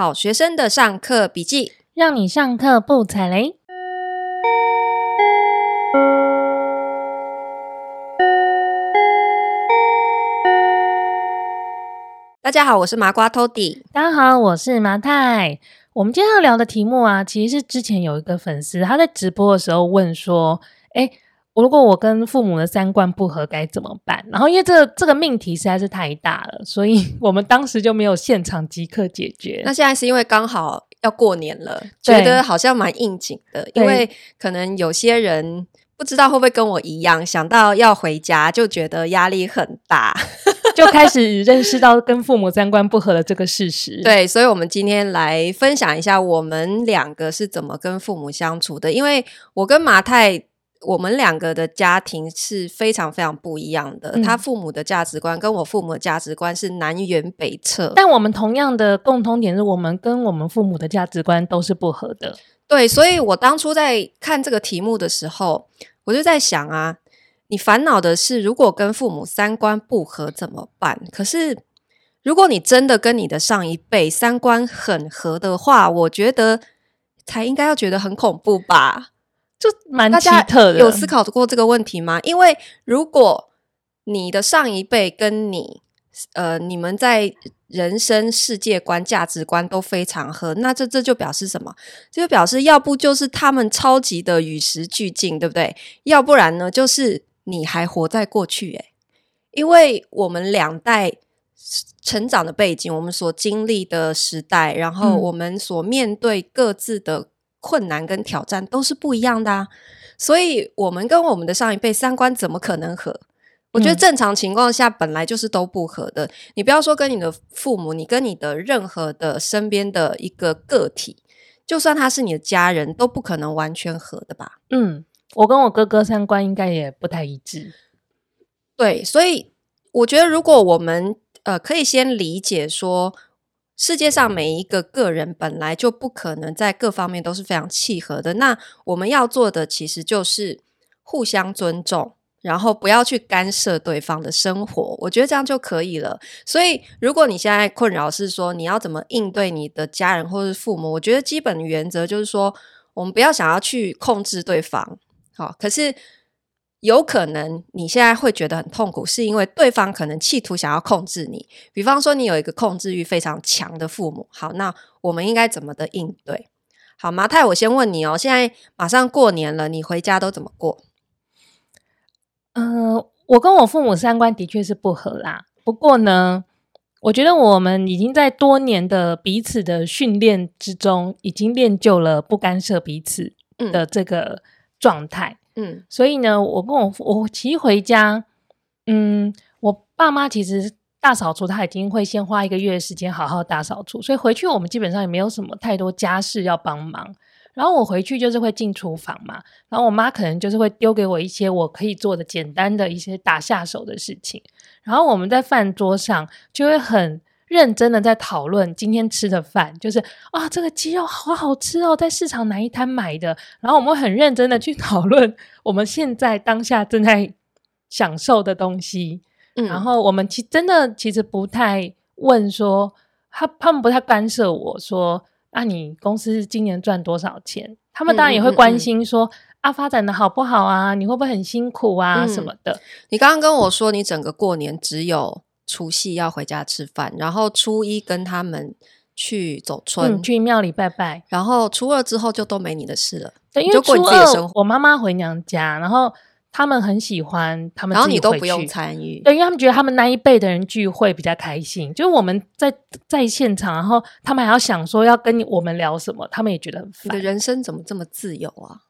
好学生的上课笔记，让你上课不踩雷。大家好，我是麻瓜 Toddy。大家好，我是麻太。我们今天要聊的题目啊，其实是之前有一个粉丝他在直播的时候问说：“诶如果我跟父母的三观不合该怎么办？然后因为这个这个命题实在是太大了，所以我们当时就没有现场即刻解决。那现在是因为刚好要过年了，觉得好像蛮应景的，因为可能有些人不知道会不会跟我一样，想到要回家就觉得压力很大，就开始认识到跟父母三观不合的这个事实。对，所以我们今天来分享一下我们两个是怎么跟父母相处的，因为我跟马太。我们两个的家庭是非常非常不一样的，嗯、他父母的价值观跟我父母的价值观是南辕北辙。但我们同样的共通点是我们跟我们父母的价值观都是不合的。对，所以我当初在看这个题目的时候，我就在想啊，你烦恼的是如果跟父母三观不合怎么办？可是如果你真的跟你的上一辈三观很合的话，我觉得才应该要觉得很恐怖吧。就蛮奇特的，有思考过这个问题吗？因为如果你的上一辈跟你，呃，你们在人生世界观、价值观都非常合，那这这就表示什么？这就表示要不就是他们超级的与时俱进，对不对？要不然呢，就是你还活在过去。诶，因为我们两代成长的背景，我们所经历的时代，然后我们所面对各自的。困难跟挑战都是不一样的啊，所以我们跟我们的上一辈三观怎么可能合？我觉得正常情况下本来就是都不合的。嗯。你不要说跟你的父母，你跟你的任何的身边的一个个体，就算他是你的家人，都不可能完全合的吧？嗯，我跟我哥哥三观应该也不太一致。对，所以我觉得如果我们呃可以先理解说。世界上每一个个人本来就不可能在各方面都是非常契合的。那我们要做的其实就是互相尊重，然后不要去干涉对方的生活。我觉得这样就可以了。所以，如果你现在困扰是说你要怎么应对你的家人或是父母，我觉得基本原则就是说，我们不要想要去控制对方。好，可是。有可能你现在会觉得很痛苦，是因为对方可能企图想要控制你。比方说，你有一个控制欲非常强的父母。好，那我们应该怎么的应对？好，麻太，我先问你哦。现在马上过年了，你回家都怎么过？呃，我跟我父母三观的确是不合啦。不过呢，我觉得我们已经在多年的彼此的训练之中，已经练就了不干涉彼此的这个状态。嗯嗯，所以呢，我跟我我其实回家，嗯，我爸妈其实大扫除，他已经会先花一个月的时间好好大扫除，所以回去我们基本上也没有什么太多家事要帮忙。然后我回去就是会进厨房嘛，然后我妈可能就是会丢给我一些我可以做的简单的一些打下手的事情，然后我们在饭桌上就会很。认真的在讨论今天吃的饭，就是啊，这个鸡肉好好吃哦，在市场哪一摊买的？然后我们会很认真的去讨论我们现在当下正在享受的东西。嗯，然后我们其真的其实不太问说，他他们不太干涉我说，啊，你公司今年赚多少钱？他们当然也会关心说，嗯嗯嗯啊，发展的好不好啊？你会不会很辛苦啊？嗯、什么的？你刚刚跟我说，你整个过年只有。除夕要回家吃饭，然后初一跟他们去走村，嗯、去庙里拜拜，然后初二之后就都没你的事了。对，因为初二我妈妈回娘家，然后他们很喜欢他们，然后你都不用参与。对，因为他们觉得他们那一辈的人聚会比较开心，就是我们在在现场，然后他们还要想说要跟我们聊什么，他们也觉得很烦。你的人生怎么这么自由啊？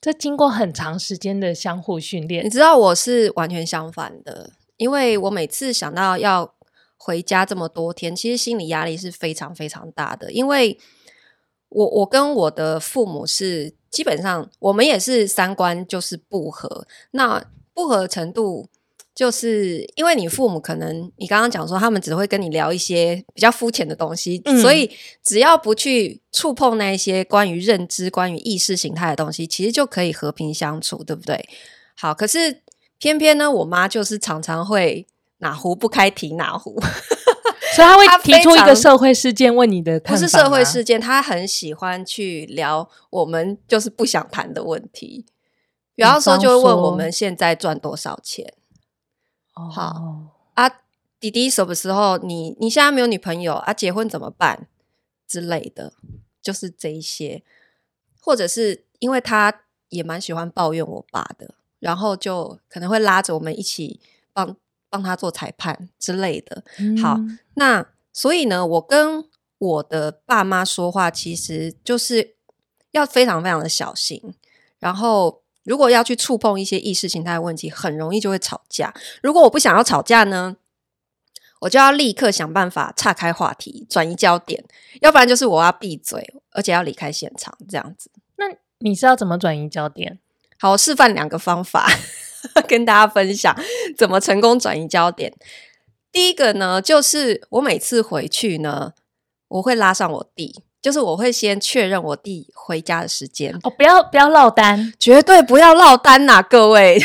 这经过很长时间的相互训练，你知道我是完全相反的。因为我每次想到要回家这么多天，其实心理压力是非常非常大的。因为我我跟我的父母是基本上我们也是三观就是不合，那不合的程度就是因为你父母可能你刚刚讲说他们只会跟你聊一些比较肤浅的东西，嗯，所以只要不去触碰那一些关于认知、关于意识形态的东西，其实就可以和平相处，对不对？好，可是。偏偏呢，我妈就是常常会哪壶不开提哪壶，所以她会提出一个社会事件问你的看法，不是社会事件，她很喜欢去聊我们就是不想谈的问题。比方说，就会问我们现在赚多少钱。好、哦、啊，弟弟什么时候？你你现在没有女朋友啊？结婚怎么办之类的，就是这一些，或者是因为他也蛮喜欢抱怨我爸的，然后就可能会拉着我们一起帮帮他做裁判之类的。嗯、好，那所以呢，我跟我的爸妈说话，其实就是要非常非常的小心，然后。如果要去触碰一些意识形态的问题，很容易就会吵架。如果我不想要吵架呢，我就要立刻想办法岔开话题，转移焦点，要不然就是我要闭嘴，而且要离开现场，这样子。那你是要怎么转移焦点？好，我示范两个方法 跟大家分享，怎么成功转移焦点。第一个呢，就是我每次回去呢，我会拉上我弟。就是我会先确认我弟回家的时间哦，不要不要落单，绝对不要落单呐，各位，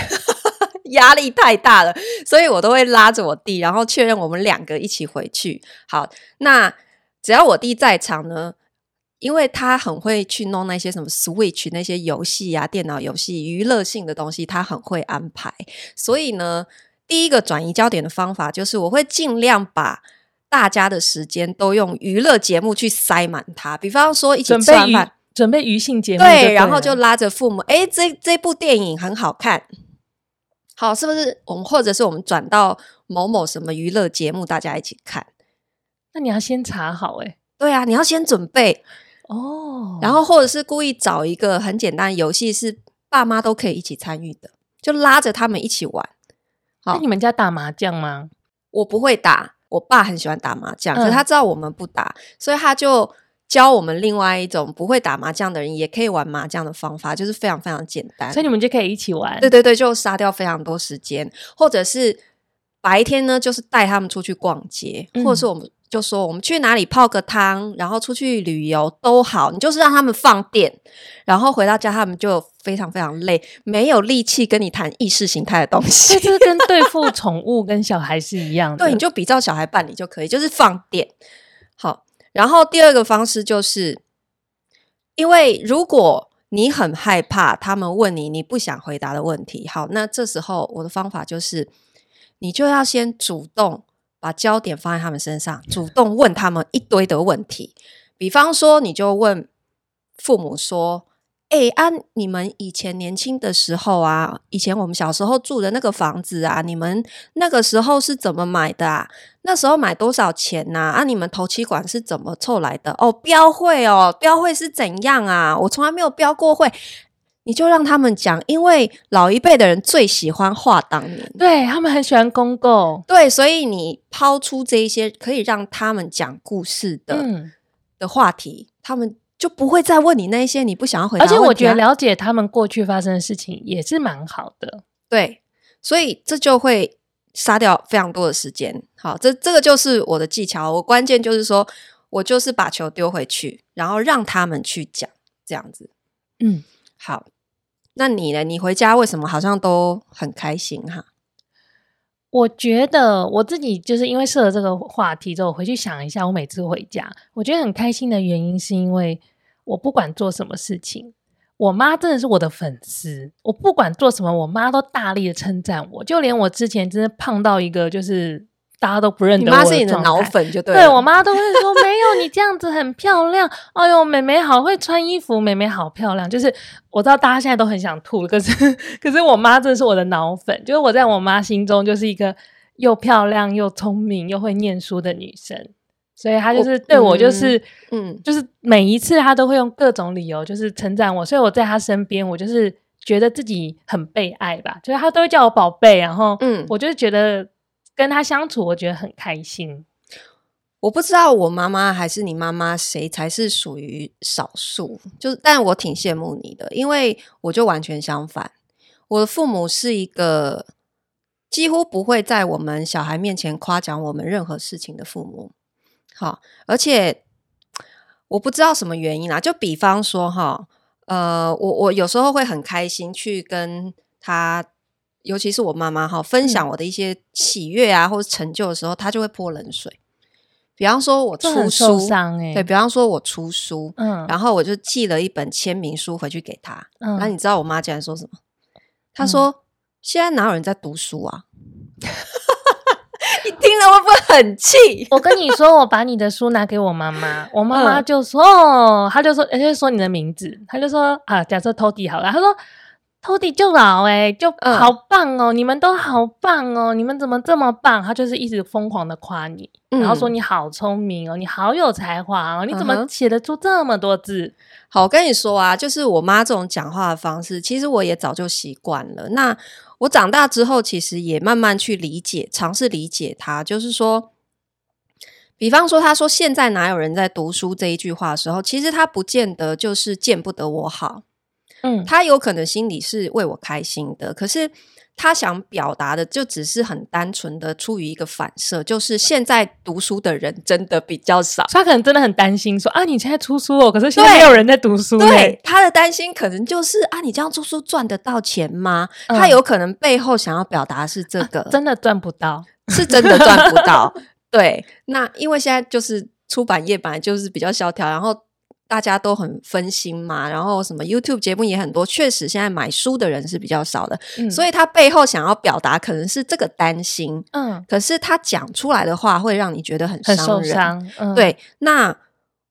压力太大了，所以我都会拉着我弟，然后确认我们两个一起回去。好，那只要我弟在场呢，因为他很会去弄那些什么 Switch 那些游戏啊，电脑游戏娱乐性的东西，他很会安排。所以呢，第一个转移焦点的方法就是我会尽量把。大家的时间都用娱乐节目去塞满它，比方说一起吃完饭，准备余兴节目，对，然后就拉着父母，哎，这这部电影很好看，好，是不是？我们或者是我们转到某某什么娱乐节目，大家一起看。那你要先查好，哎，对啊，你要先准备哦，然后或者是故意找一个很简单的游戏，是爸妈都可以一起参与的，就拉着他们一起玩。好，那你们家打麻将吗？我不会打。我爸很喜欢打麻将，可是他知道我们不打，嗯，所以他就教我们另外一种不会打麻将的人也可以玩麻将的方法，就是非常非常简单。所以你们就可以一起玩。对对对，就杀掉非常多时间，或者是白天呢，就是带他们出去逛街，嗯，或者是我们。就说我们去哪里泡个汤，然后出去旅游都好，你就是让他们放电，然后回到家他们就非常非常累，没有力气跟你谈意识形态的东西。这跟对付 宠物跟小孩是一样的。对，你就比照小孩办理就可以，就是放电。好，然后第二个方式就是，因为如果你很害怕他们问你你不想回答的问题，好，那这时候我的方法就是，你就要先主动。把焦点放在他们身上，主动问他们一堆的问题。比方说，你就问父母说：“哎，按、啊、你们以前年轻的时候啊，以前我们小时候住的那个房子啊，你们那个时候是怎么买的啊？那时候买多少钱呐？啊，你们头期款是怎么凑来的？哦，标会哦，标会是怎样啊？我从来没有标过会。”你就让他们讲，因为老一辈的人最喜欢话当年，对，他们很喜欢公共，对，所以你抛出这一些可以让他们讲故事的、嗯、的话题，他们就不会再问你那些你不想要回答。而且我觉得了解他们过去发生的事情也是蛮好的，对，所以这就会杀掉非常多的时间。好，这这个就是我的技巧，我关键就是说我就是把球丢回去，然后让他们去讲，这样子，嗯，好。那你呢？你回家为什么好像都很开心哈？我觉得我自己就是因为设了这个话题之后，我回去想一下，我每次回家，我觉得很开心的原因是因为我不管做什么事情，我妈真的是我的粉丝。我不管做什么，我妈都大力的称赞我，就连我之前真的胖到一个就是。大家都不认得我，你妈是你的脑粉就对了。对，我妈都会说没有，你这样子很漂亮。哎呦，妹妹好会穿衣服，妹妹好漂亮。就是我知道大家现在都很想吐，可是可是我妈真的是我的脑粉，就是我在我妈心中就是一个又漂亮又聪明又会念书的女生，所以她就是对我就是嗯，嗯，就是每一次她都会用各种理由就是称赞我，所以我在她身边，我就是觉得自己很被爱吧，就是她都会叫我宝贝，然后嗯，我就是觉得。跟他相处，我觉得很开心。我不知道我妈妈还是你妈妈谁才是属于少数，就是，但我挺羡慕你的，因为我就完全相反。我的父母是一个几乎不会在我们小孩面前夸奖我们任何事情的父母。好，而且我不知道什么原因啦，就比方说哈，呃，我我有时候会很开心去跟他。尤其是我妈妈哈，分享我的一些喜悦啊、嗯、或者成就的时候，她就会泼冷水。比方说我出书，欸、对，比方说我出书，嗯，然后我就寄了一本签名书回去给她，嗯，然后你知道我妈竟然说什么？她说：“嗯、现在哪有人在读书啊？” 你听了会不会很气？我跟你说，我把你的书拿给我妈妈，我妈妈就说：“嗯、她就说，人家说你的名字，她就说啊，假设 Tody 好了，她说。” Tody 就老哎、欸，就好棒哦！嗯、你们都好棒哦！你们怎么这么棒？他就是一直疯狂的夸你，嗯、然后说你好聪明哦，你好有才华哦！你怎么写得出这么多字？嗯、好，我跟你说啊，就是我妈这种讲话的方式，其实我也早就习惯了。那我长大之后，其实也慢慢去理解，尝试理解她。就是说，比方说，他说现在哪有人在读书这一句话的时候，其实他不见得就是见不得我好。嗯，他有可能心里是为我开心的，可是他想表达的就只是很单纯的出于一个反射，就是现在读书的人真的比较少。他可能真的很担心说啊，你现在出书哦，可是现在没有人在读书。对，他的担心可能就是啊，你这样出书赚得到钱吗？嗯、他有可能背后想要表达是这个，啊、真的赚不到，是真的赚不到。对，那因为现在就是出版业本来就是比较萧条，然后。大家都很分心嘛，然后什么 YouTube 节目也很多，确实现在买书的人是比较少的，嗯、所以他背后想要表达可能是这个担心，嗯，可是他讲出来的话会让你觉得很伤人，很受伤，嗯、对。那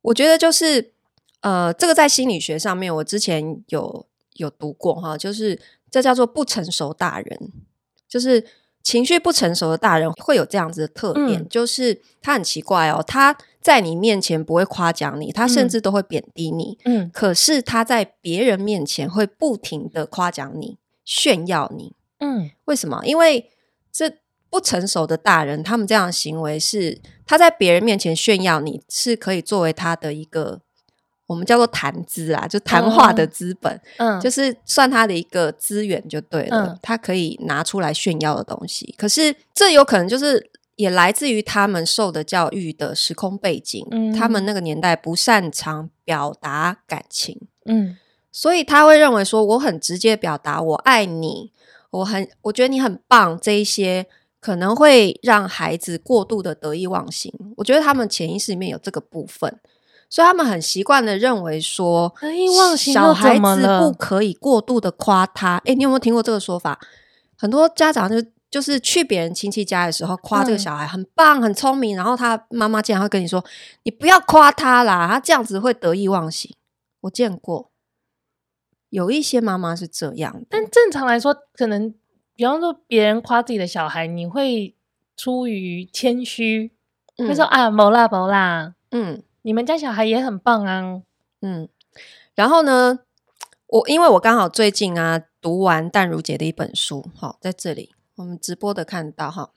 我觉得就是呃，这个在心理学上面，我之前有有读过哈，就是这叫做不成熟大人，就是。情绪不成熟的大人会有这样子的特点，嗯、就是他很奇怪哦，他在你面前不会夸奖你，他甚至都会贬低你。嗯，可是他在别人面前会不停的夸奖你、炫耀你。嗯，为什么？因为这不成熟的大人，他们这样的行为是他在别人面前炫耀你，是可以作为他的一个。我们叫做谈资啊，就谈话的资本，嗯，就是算他的一个资源就对了，嗯，他可以拿出来炫耀的东西。可是这有可能就是也来自于他们受的教育的时空背景，嗯，他们那个年代不擅长表达感情，嗯，所以他会认为说我很直接表达我爱你，我很我觉得你很棒，这一些可能会让孩子过度的得意忘形。我觉得他们潜意识里面有这个部分。所以他们很习惯的认为说，得意忘形，小孩子不可以过度的夸他。诶，你有没有听过这个说法？很多家长就就是去别人亲戚家的时候，夸这个小孩很棒、很聪明，然后他妈妈竟然会跟你说：“你不要夸他啦，他这样子会得意忘形。”我见过有一些妈妈是这样，但正常来说，可能比方说别人夸自己的小孩，你会出于谦虚，会说：“啊，没啦，没啦。”嗯。你们家小孩也很棒啊，嗯，然后呢，我因为我刚好最近啊读完淡如姐的一本书，好，在这里我们直播的看到哈，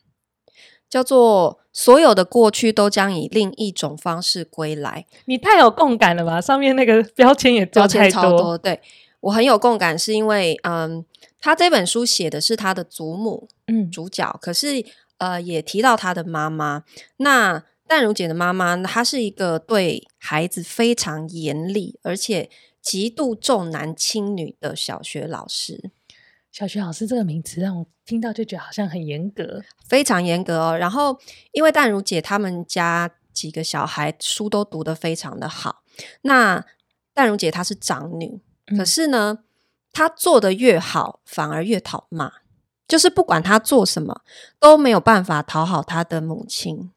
叫做《所有的过去都将以另一种方式归来》。你太有共感了吧？上面那个 标签也标签超多，对，我很有共感，是因为嗯，他这本书写的是他的祖母，嗯，主角，可是呃也提到他的妈妈，那。淡如姐的妈妈，她是一个对孩子非常严厉，而且极度重男轻女的小学老师。小学老师这个名词让我听到就觉得好像很严格，非常严格哦。然后，因为淡如姐他们家几个小孩书都读得非常的好，那淡如姐她是长女，可是呢，她做得越好，反而越讨骂，就是不管她做什么，都没有办法讨好她的母亲。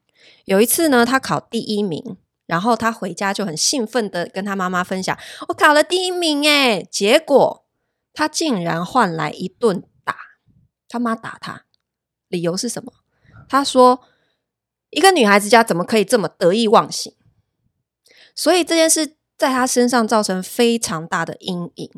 有一次呢，她考第一名，然后他回家就很兴奋的跟他妈妈分享：“我考了第一名诶！”结果他竟然换来一顿打，他妈打他，理由是什么？他说：“一个女孩子家怎么可以这么得意忘形？”所以这件事在他身上造成非常大的阴影。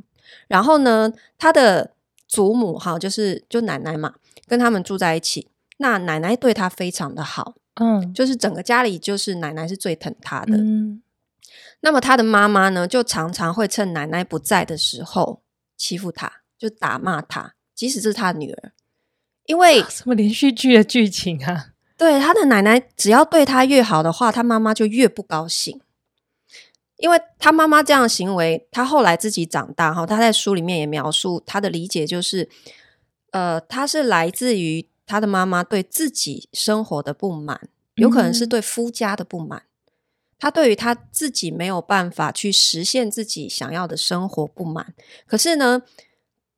然后呢，他的祖母哈，就是就奶奶嘛，跟他们住在一起，那奶奶对他非常的好。嗯，就是整个家里就是奶奶是最疼他的。嗯，那么他的妈妈呢，就常常会趁奶奶不在的时候欺负他，就打骂他，即使是他的女儿。因为什么连续剧的剧情啊？对，他的奶奶只要对他越好的话，他妈妈就越不高兴。因为他妈妈这样的行为，他后来自己长大哈，他在书里面也描述他的理解，就是呃，他是来自于。他的妈妈对自己生活的不满，有可能是对夫家的不满。她对于她自己没有办法去实现自己想要的生活不满，可是呢，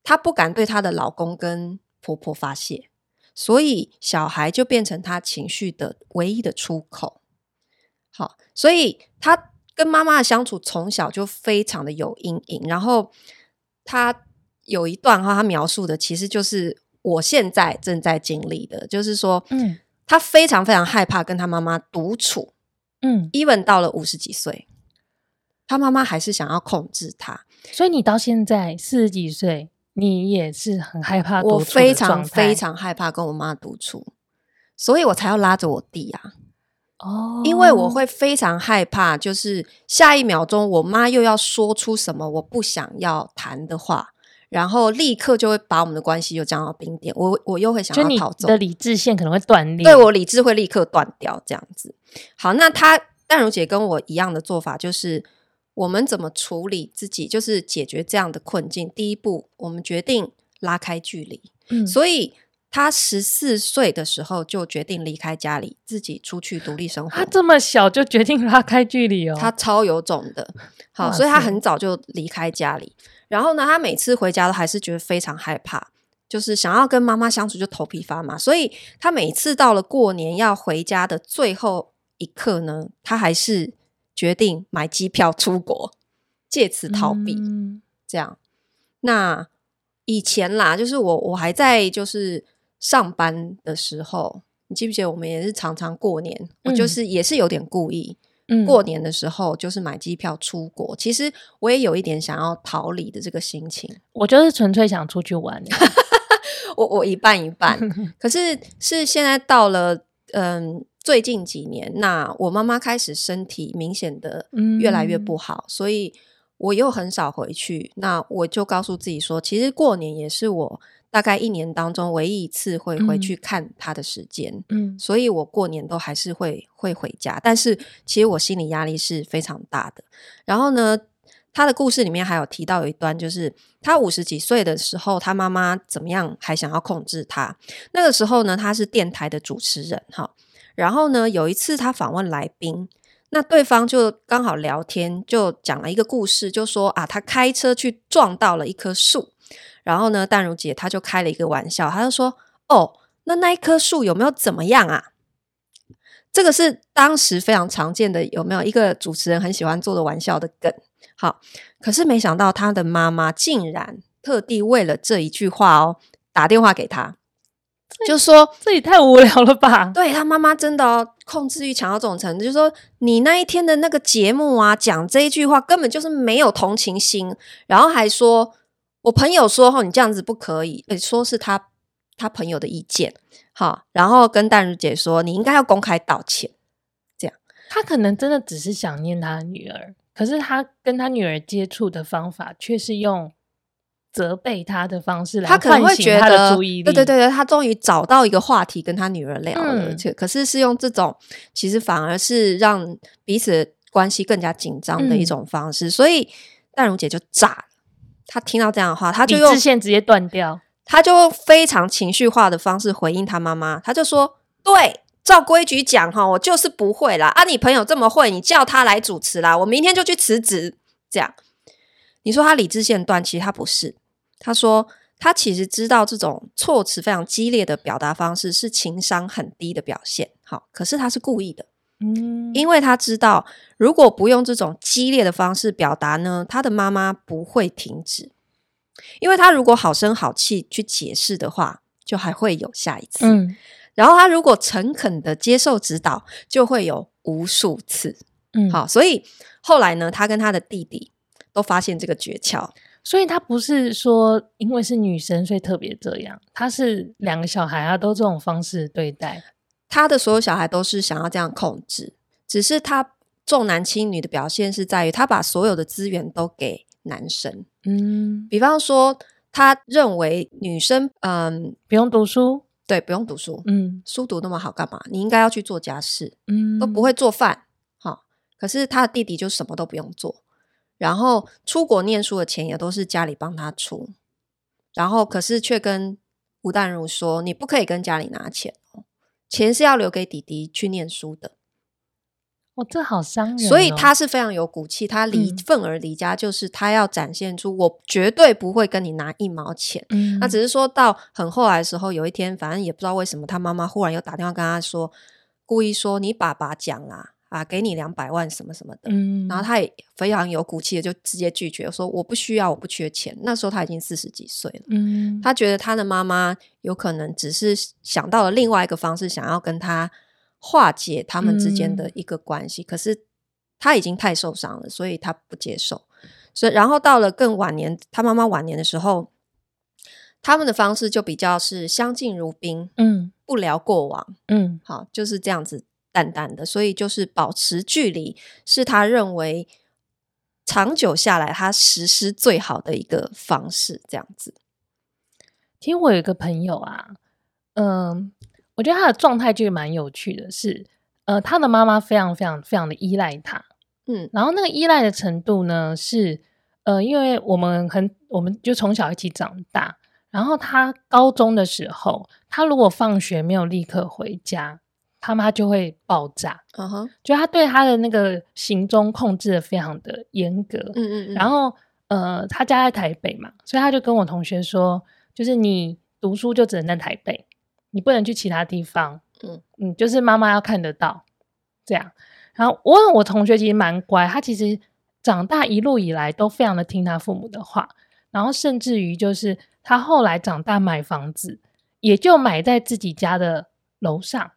她不敢对她的老公跟婆婆发泄，所以小孩就变成她情绪的唯一的出口。好，所以她跟妈妈的相处从小就非常的有阴影。然后她有一段话，她描述的其实就是我现在正在经历的，就是说，嗯，她非常非常害怕跟她妈妈独处。嗯，even 到了五十几岁，他妈妈还是想要控制他，所以你到现在四十几岁，你也是很害怕。我非常非常害怕跟我妈独处，所以我才要拉着我弟啊。哦，因为我会非常害怕，就是下一秒钟我妈又要说出什么我不想要谈的话，然后立刻就会把我们的关系又降到冰点。我我又会想要逃走，你的理智线可能会断裂，对，我理智会立刻断掉，这样子。好，那她淡如姐跟我一样的做法，就是我们怎么处理自己，就是解决这样的困境。第一步，我们决定拉开距离。嗯，所以她十四岁的时候就决定离开家里，自己出去独立生活。他这么小就决定拉开距离哦，他超有种的。好，所以他很早就离开家里。然后呢，他每次回家都还是觉得非常害怕，就是想要跟妈妈相处就头皮发麻。所以他每次到了过年要回家的最后。一刻呢，他还是决定买机票出国，借此逃避。嗯、这样，那以前啦，就是我我还在就是上班的时候，你记不记得我们也是常常过年，嗯、我就是也是有点故意，嗯、过年的时候就是买机票出国。其实我也有一点想要逃离的这个心情，我就是纯粹想出去玩。我我一半一半，可是是现在到了嗯。最近几年，那我妈妈开始身体明显的越来越不好，嗯、所以我又很少回去。那我就告诉自己说，其实过年也是我大概一年当中唯一一次会回去看他的时间。嗯，所以我过年都还是会会回家，但是其实我心理压力是非常大的。然后呢，他的故事里面还有提到有一段，就是他五十几岁的时候，他妈妈怎么样还想要控制他。那个时候呢，他是电台的主持人，哈。然后呢，有一次他访问来宾，那对方就刚好聊天，就讲了一个故事，就说啊，他开车去撞到了一棵树，然后呢，淡如姐她就开了一个玩笑，她就说：“哦，那那一棵树有没有怎么样啊？”这个是当时非常常见的，有没有一个主持人很喜欢做的玩笑的梗？好，可是没想到他的妈妈竟然特地为了这一句话哦，打电话给他。就说这也太无聊了吧？对，他妈妈真的哦，控制欲强到这种程度，就说你那一天的那个节目啊，讲这一句话根本就是没有同情心，然后还说我朋友说哈，你这样子不可以，诶，说是他他朋友的意见，好，然后跟淡如姐说你应该要公开道歉，这样他可能真的只是想念他的女儿，可是他跟他女儿接触的方法却是用。责备他的方式来他可能会觉得，对对对对，他终于找到一个话题跟他女儿聊了，嗯、可是是用这种，其实反而是让彼此关系更加紧张的一种方式，嗯、所以淡如姐就炸了。她听到这样的话，他就用线直接断掉，他就非常情绪化的方式回应他妈妈，他就说：“对，照规矩讲哈，我就是不会啦。啊，你朋友这么会，你叫他来主持啦，我明天就去辞职。”这样，你说他理智线断，其实他不是。他说：“他其实知道这种措辞非常激烈的表达方式是情商很低的表现，好，可是他是故意的，嗯，因为他知道如果不用这种激烈的方式表达呢，他的妈妈不会停止，因为他如果好声好气去解释的话，就还会有下一次，嗯，然后他如果诚恳的接受指导，就会有无数次，嗯，好，所以后来呢，他跟他的弟弟都发现这个诀窍。”所以他不是说因为是女生所以特别这样，他是两个小孩啊都这种方式对待，她的所有小孩都是想要这样控制，只是他重男轻女的表现是在于他把所有的资源都给男生，嗯，比方说他认为女生嗯不用读书，对，不用读书，嗯，书读那么好干嘛？你应该要去做家事，嗯，都不会做饭，好，可是他的弟弟就什么都不用做。然后出国念书的钱也都是家里帮他出，然后可是却跟吴淡如说：“你不可以跟家里拿钱哦，钱是要留给弟弟去念书的。哦，这好伤人哦。所以他是非常有骨气，他离愤而离家，就是他要展现出我绝对不会跟你拿一毛钱。嗯，那只是说到很后来的时候，有一天，反正也不知道为什么，他妈妈忽然又打电话跟他说，故意说你爸爸讲啦，啊，给你两百万什么什么的。嗯，然后他也非常有骨气的就直接拒绝，说我不需要，我不缺钱。那时候他已经四十几岁了。嗯，他觉得他的妈妈有可能只是想到了另外一个方式，想要跟他。化解他们之间的一个关系，嗯，可是他已经太受伤了，所以他不接受。所以，然后到了更晚年，他妈妈晚年的时候，他们的方式就比较是相敬如宾，嗯，不聊过往，嗯，好，就是这样子淡淡的。所以，就是保持距离，是他认为长久下来他实施最好的一个方式。这样子。其实我有一个朋友啊，嗯。我觉得他的状态就蛮有趣的是，是呃，他的妈妈非常非常非常的依赖他，嗯，然后那个依赖的程度呢，是呃，因为我们很，我们就从小一起长大，然后他高中的时候，他如果放学没有立刻回家，他妈就会爆炸，嗯哼，就他对他的那个行踪控制的非常的严格，嗯嗯嗯，然后呃，他家在台北嘛，所以他就跟我同学说，就是你读书就只能在台北。你不能去其他地方，嗯嗯，就是妈妈要看得到这样。然后我我同学其实蛮乖，他其实长大一路以来都非常的听他父母的话，然后甚至于就是他后来长大买房子，也就买在自己家的楼上，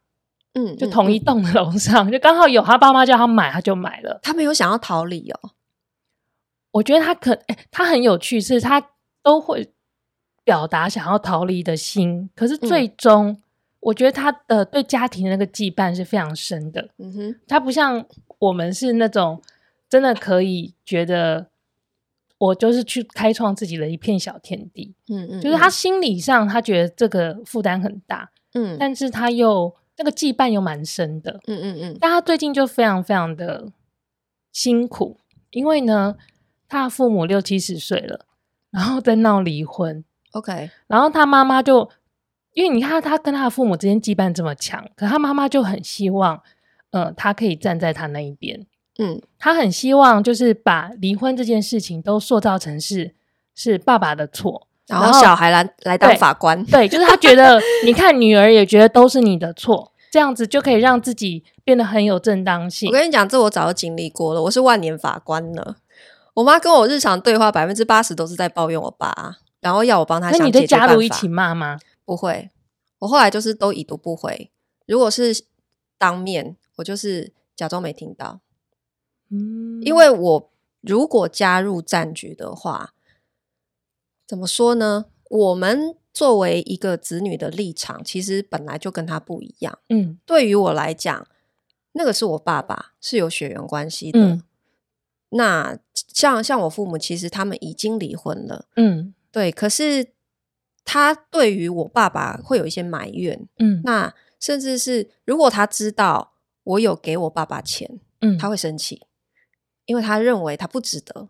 嗯，就同一栋的楼上，嗯嗯，就刚好有他爸妈叫他买，他就买了。他没有想要逃离哦，我觉得他可，欸，他很有趣，是他都会。表达想要逃离的心，可是最终，嗯，我觉得他的对家庭的那个羁绊是非常深的。嗯哼，他不像我们是那种真的可以觉得我就是去开创自己的一片小天地。嗯嗯，就是他心理上他觉得这个负担很大。嗯，但是他又那个羁绊又蛮深的。嗯嗯嗯，但他最近就非常非常的辛苦，因为呢，他的父母六七十岁了，然后在闹离婚。OK，然后他妈妈就，因为你看他跟他的父母之间羁绊这么强，可他妈妈就很希望，呃，他可以站在他那一边，嗯，他很希望就是把离婚这件事情都塑造成是是爸爸的错，然后小孩来来当法官，对，对，就是他觉得，你看女儿也觉得都是你的错，这样子就可以让自己变得很有正当性。我跟你讲，这我早就经历过了，我是万年法官了。我妈跟我日常对话百分之八十都是在抱怨我爸。然后要我帮他想解决办法。那你加入一起骂吗？不会，我后来就是都已读不回。如果是当面，我就是假装没听到。嗯，因为我如果加入战局的话，怎么说呢？我们作为一个子女的立场，其实本来就跟他不一样。嗯，对于我来讲，那个是我爸爸，是有血缘关系的。嗯，那像像我父母，其实他们已经离婚了。嗯。对，可是他对于我爸爸会有一些埋怨，嗯，那甚至是如果他知道我有给我爸爸钱，嗯，他会生气，因为他认为他不值得，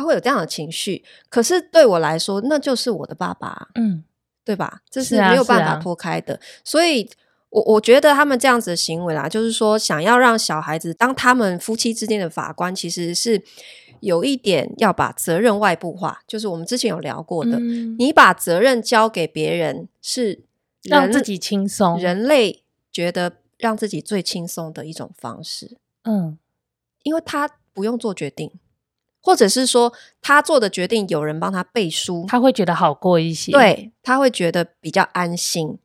他会有这样的情绪。可是对我来说，那就是我的爸爸，嗯，对吧？这是没有办法脱开的。啊啊、所以我我觉得他们这样子的行为啦，就是说想要让小孩子当他们夫妻之间的法官，其实是。有一点要把责任外部化，就是我们之前有聊过的，嗯、你把责任交给别人是让自己轻松，人类觉得让自己最轻松的一种方式。嗯，因为他不用做决定，或者是说他做的决定有人帮他背书，他会觉得好过一些。对，他会觉得比较安心，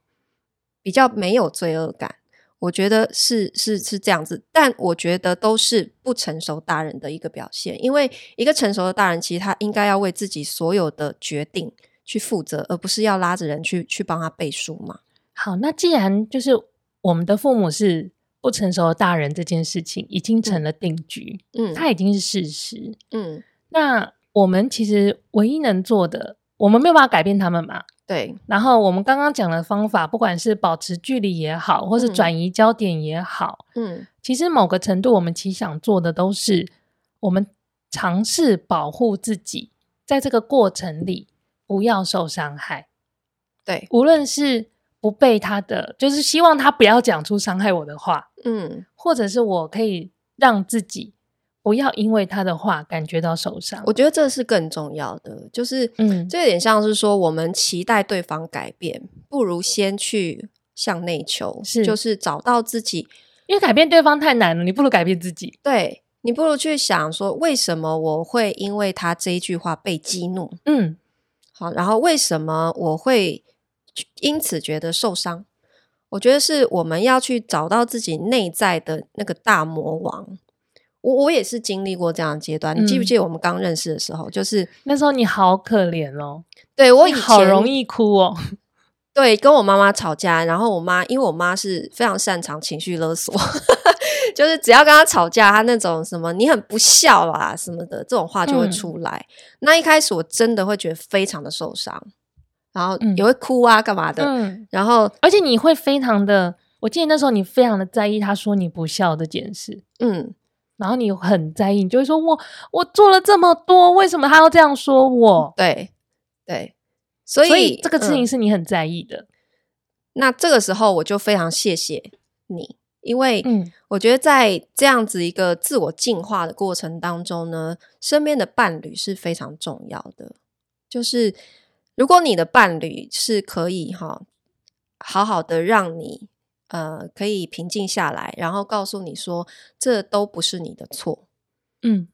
比较没有罪恶感。我觉得是是是这样子，但我觉得都是不成熟大人的一个表现。因为一个成熟的大人，其实他应该要为自己所有的决定去负责，而不是要拉着人去去帮他背书嘛。好，那既然就是我们的父母是不成熟的大人，这件事情已经成了定局，嗯，它已经是事实，嗯，那我们其实唯一能做的，我们没有办法改变他们嘛。对，然后我们刚刚讲的方法，不管是保持距离也好，或是转移焦点也好，嗯，其实某个程度，我们其实想做的都是，我们尝试保护自己，在这个过程里不要受伤害。对，无论是不被他的，就是希望他不要讲出伤害我的话，嗯，或者是我可以让自己不要因为他的话感觉到受伤。我觉得这是更重要的，就是，嗯，这有点像是说，我们期待对方改变，不如先去向内求，是，就是找到自己，因为改变对方太难了，你不如改变自己。对，你不如去想说，为什么我会因为他这一句话被激怒？嗯，好，然后为什么我会因此觉得受伤？我觉得是我们要去找到自己内在的那个大魔王。我我也是经历过这样的阶段，你记不记得我们刚认识的时候？嗯、就是那时候你好可怜哦，对我以前好容易哭哦。对，跟我妈妈吵架，然后我妈，因为我妈是非常擅长情绪勒索，就是只要跟她吵架，她那种什么你很不孝啊什么的这种话就会出来。嗯、那一开始我真的会觉得非常的受伤，然后也会哭啊干嘛的。嗯、然后而且你会非常的，我记得那时候你非常的在意他说你不孝这件事。嗯，然后你很在意，你就会说我我做了这么多，为什么他要这样说我？对对。所以，所以这个事情是你很在意的。嗯，那这个时候我就非常谢谢你，因为我觉得在这样子一个自我进化的过程当中呢，身边的伴侣是非常重要的。就是如果你的伴侣是可以哈，好好的让你呃可以平静下来，然后告诉你说这都不是你的错，嗯，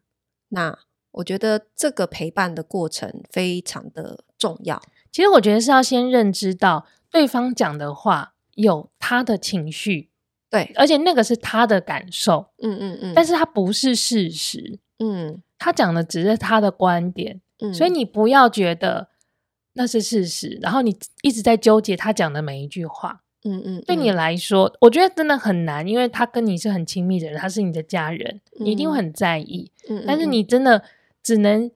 那我觉得这个陪伴的过程非常的重要。其实我觉得是要先认知到对方讲的话有他的情绪，对，而且那个是他的感受，嗯嗯嗯，但是他不是事实，嗯，他讲的只是他的观点，嗯，所以你不要觉得那是事实，然后你一直在纠结他讲的每一句话，嗯嗯，嗯，对你来说，我觉得真的很难，因为他跟你是很亲密的人，他是你的家人，你一定会很在意，嗯，嗯，但是你真的只能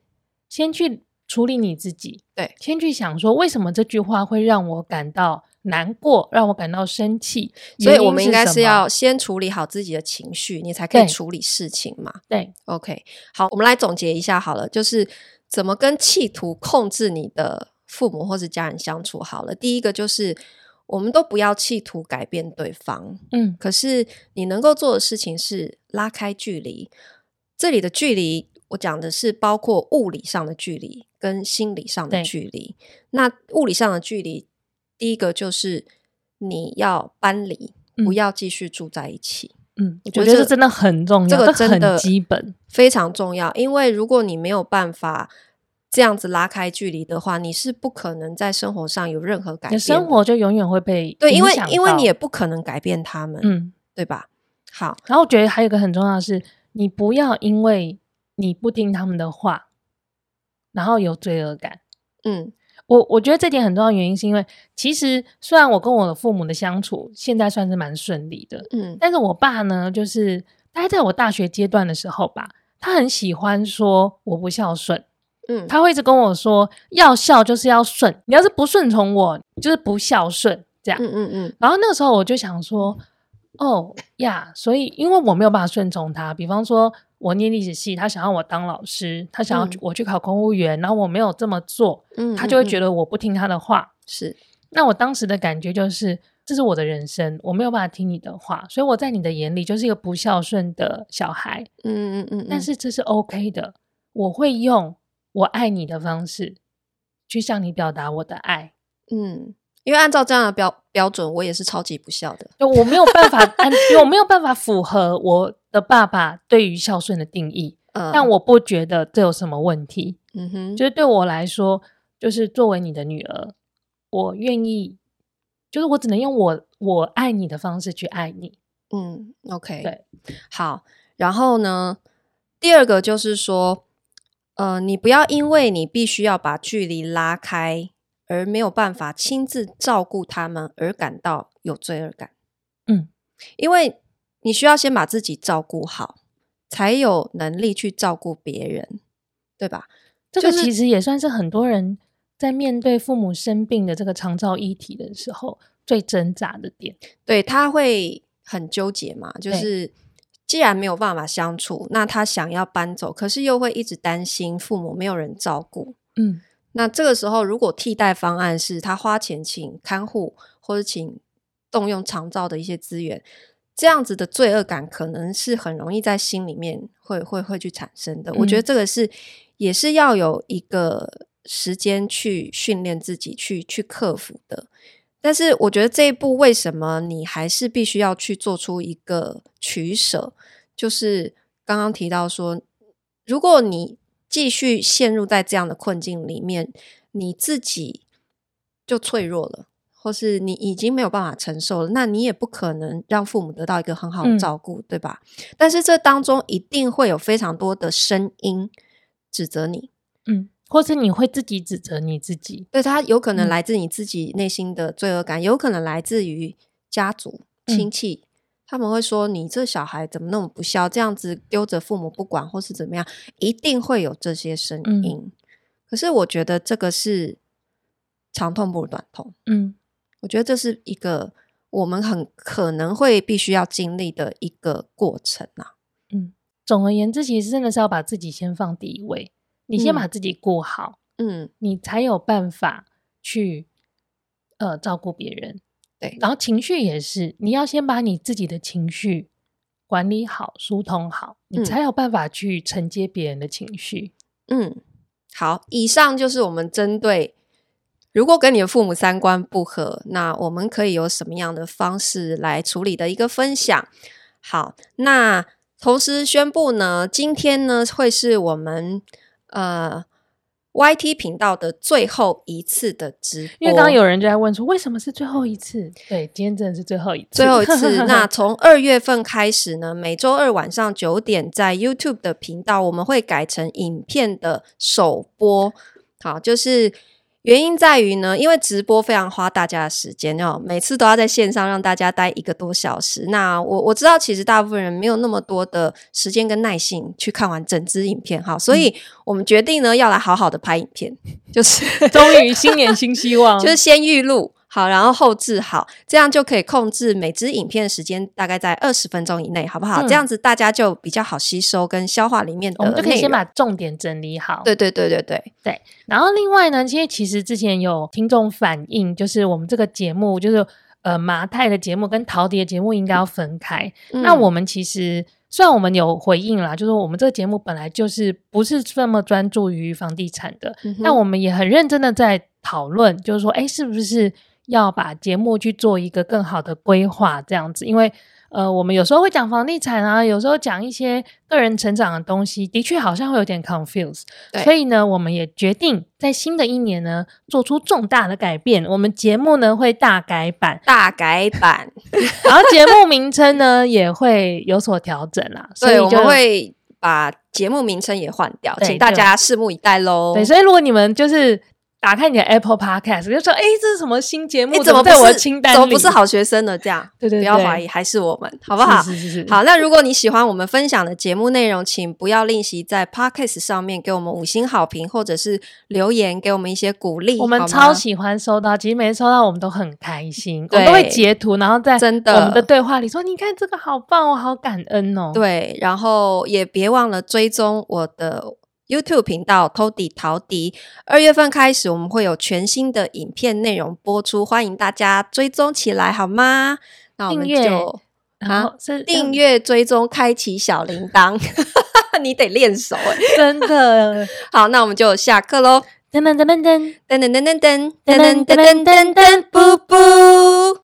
先去。处理你自己，对，先去想说为什么这句话会让我感到难过，让我感到生气。所以我们应该是要先处理好自己的情绪，你才可以处理事情嘛。对，OK，好，我们来总结一下好了，就是怎么跟企图控制你的父母或是家人相处好了。第一个就是我们都不要企图改变对方，嗯，可是你能够做的事情是拉开距离。这里的距离，我讲的是包括物理上的距离。跟心理上的距离，那物理上的距离，第一个就是你要搬离，嗯、不要继续住在一起。嗯，我觉得这真的很重要，这个真的很基本，非常重要。因为如果你没有办法这样子拉开距离的话，你是不可能在生活上有任何改变，生活就永远会被对，因为因为你也不可能改变他们，嗯，对吧？好，然后我觉得还有一个很重要的是，你不要因为你不听他们的话。然后有罪恶感，嗯，我我觉得这点很重要，原因是因为其实虽然我跟我的父母的相处现在算是蛮顺利的，嗯，但是我爸呢，就是大概在我大学阶段的时候吧，他很喜欢说我不孝顺，嗯，他会一直跟我说要孝就是要顺，你要是不顺从我，就是不孝顺，这样，嗯嗯嗯，然后那个时候我就想说，哦呀，所以因为我没有办法顺从他，比方说。我念历史系，他想要我当老师，他想要我去考公务员，嗯、然后我没有这么做，嗯，他就会觉得我不听他的话。是，那我当时的感觉就是，这是我的人生，我没有办法听你的话，所以我在你的眼里就是一个不孝顺的小孩。嗯嗯嗯，但是这是 OK 的，我会用我爱你的方式去向你表达我的爱。嗯，因为按照这样的标标准，我也是超级不孝的，就我没有办法按，因为我没有办法符合我。的爸爸对于孝顺的定义，嗯，但我不觉得这有什么问题。嗯哼，就是对我来说，就是作为你的女儿，我愿意，就是我只能用我我爱你的方式去爱你。嗯，OK，对，好。然后呢，第二个就是说，呃，你不要因为你必须要把距离拉开，而没有办法亲自照顾他们而感到有罪恶感。嗯，因为。你需要先把自己照顾好，才有能力去照顾别人，对吧？这个其实也算是很多人在面对父母生病的这个长照议题的时候最挣扎的点。对，他会很纠结嘛，就是既然没有办法相处，那他想要搬走，可是又会一直担心父母没有人照顾。嗯，那这个时候如果替代方案是他花钱请看护，或者请动用长照的一些资源，这样子的罪恶感可能是很容易在心里面会会会去产生的。嗯、我觉得这个是也是要有一个时间去训练自己去去克服的。但是我觉得这一步为什么你还是必须要去做出一个取舍？就是刚刚提到说，如果你继续陷入在这样的困境里面，你自己就脆弱了，或是你已经没有办法承受了，那你也不可能让父母得到一个很好的照顾，嗯、对吧？但是这当中一定会有非常多的声音指责你，嗯。或是你会自己指责你自己，对，他有可能来自你自己内心的罪恶感，嗯、有可能来自于家族亲戚，嗯、他们会说你这小孩怎么那么不孝，这样子丢着父母不管，或是怎么样，一定会有这些声音。嗯、可是我觉得这个是长痛不如短痛，嗯，我觉得这是一个我们很可能会必须要经历的一个过程啊。嗯，总而言之，其实真的是要把自己先放第一位。你先把自己过好，嗯，你才有办法去呃照顾别人，对。然后情绪也是，你要先把你自己的情绪管理好、疏通好，你才有办法去承接别人的情绪。嗯，好，以上就是我们针对如果跟你的父母三观不合，那我们可以有什么样的方式来处理的一个分享。好，那同时宣布呢，今天呢会是我们。呃，YT 频道的最后一次的直播，因为刚刚有人就在问说，为什么是最后一次？对，今天真的是最后一次，最后一次。那从二月份开始呢，每周二晚上九点在 YouTube 的频道，我们会改成影片的首播。好，就是。原因在于呢，因为直播非常花大家的时间哦，每次都要在线上让大家待一个多小时。那我我知道，其实大部分人没有那么多的时间跟耐性去看完整支影片哈，所以我们决定呢，要来好好的拍影片，就是终于新年新希望，就是先预录。好，然后后置好，这样就可以控制每支影片的时间大概在二十分钟以内，好不好？嗯、这样子大家就比较好吸收跟消化里面的。我们就可以先把重点整理好。对对对对对对。然后另外呢，因为其实之前有听众反映，就是我们这个节目，就是呃麻太的节目跟陶迪的节目应该要分开。嗯、那我们其实虽然我们有回应啦，就是我们这个节目本来就是不是这么专注于房地产的，嗯、但我们也很认真的在讨论，就是说，哎，是不是？要把节目去做一个更好的规划，这样子，因为呃，我们有时候会讲房地产啊，有时候讲一些个人成长的东西，的确好像会有点 confuse。对所以呢，我们也决定在新的一年呢，做出重大的改变。我们节目呢会大改版，大改版，然后节目名称呢也会有所调整啦。所以我们会把节目名称也换掉，对请大家拭目以待喽。对，所以如果你们就是。打开你的 Apple Podcast，就说：“哎，这是什么新节目？怎么在我的清单里？怎么不是好学生呢？这样，对对，不要怀疑，还是我们，好不好？是是是。好，那如果你喜欢我们分享的节目内容，请不要吝惜在 Podcast 上面给我们五星好评，或者是留言给我们一些鼓励。我们超喜欢收到，其实每次收到我们都很开心，我们都会截图，然后在真的我们的对话里说：你看这个好棒我，好感恩哦。对，然后也别忘了追踪我的。” YouTube 频道陶迪陶迪，二月份开始我们会有全新的影片内容播出，欢迎大家追踪起来好吗？那我们就阅啊，是订阅追踪，开启小铃铛，你得练手哎，真的。好，那我们就下课喽。噔噔噔噔噔噔噔噔噔噔噔噔噔噔噔噔，噔，布布。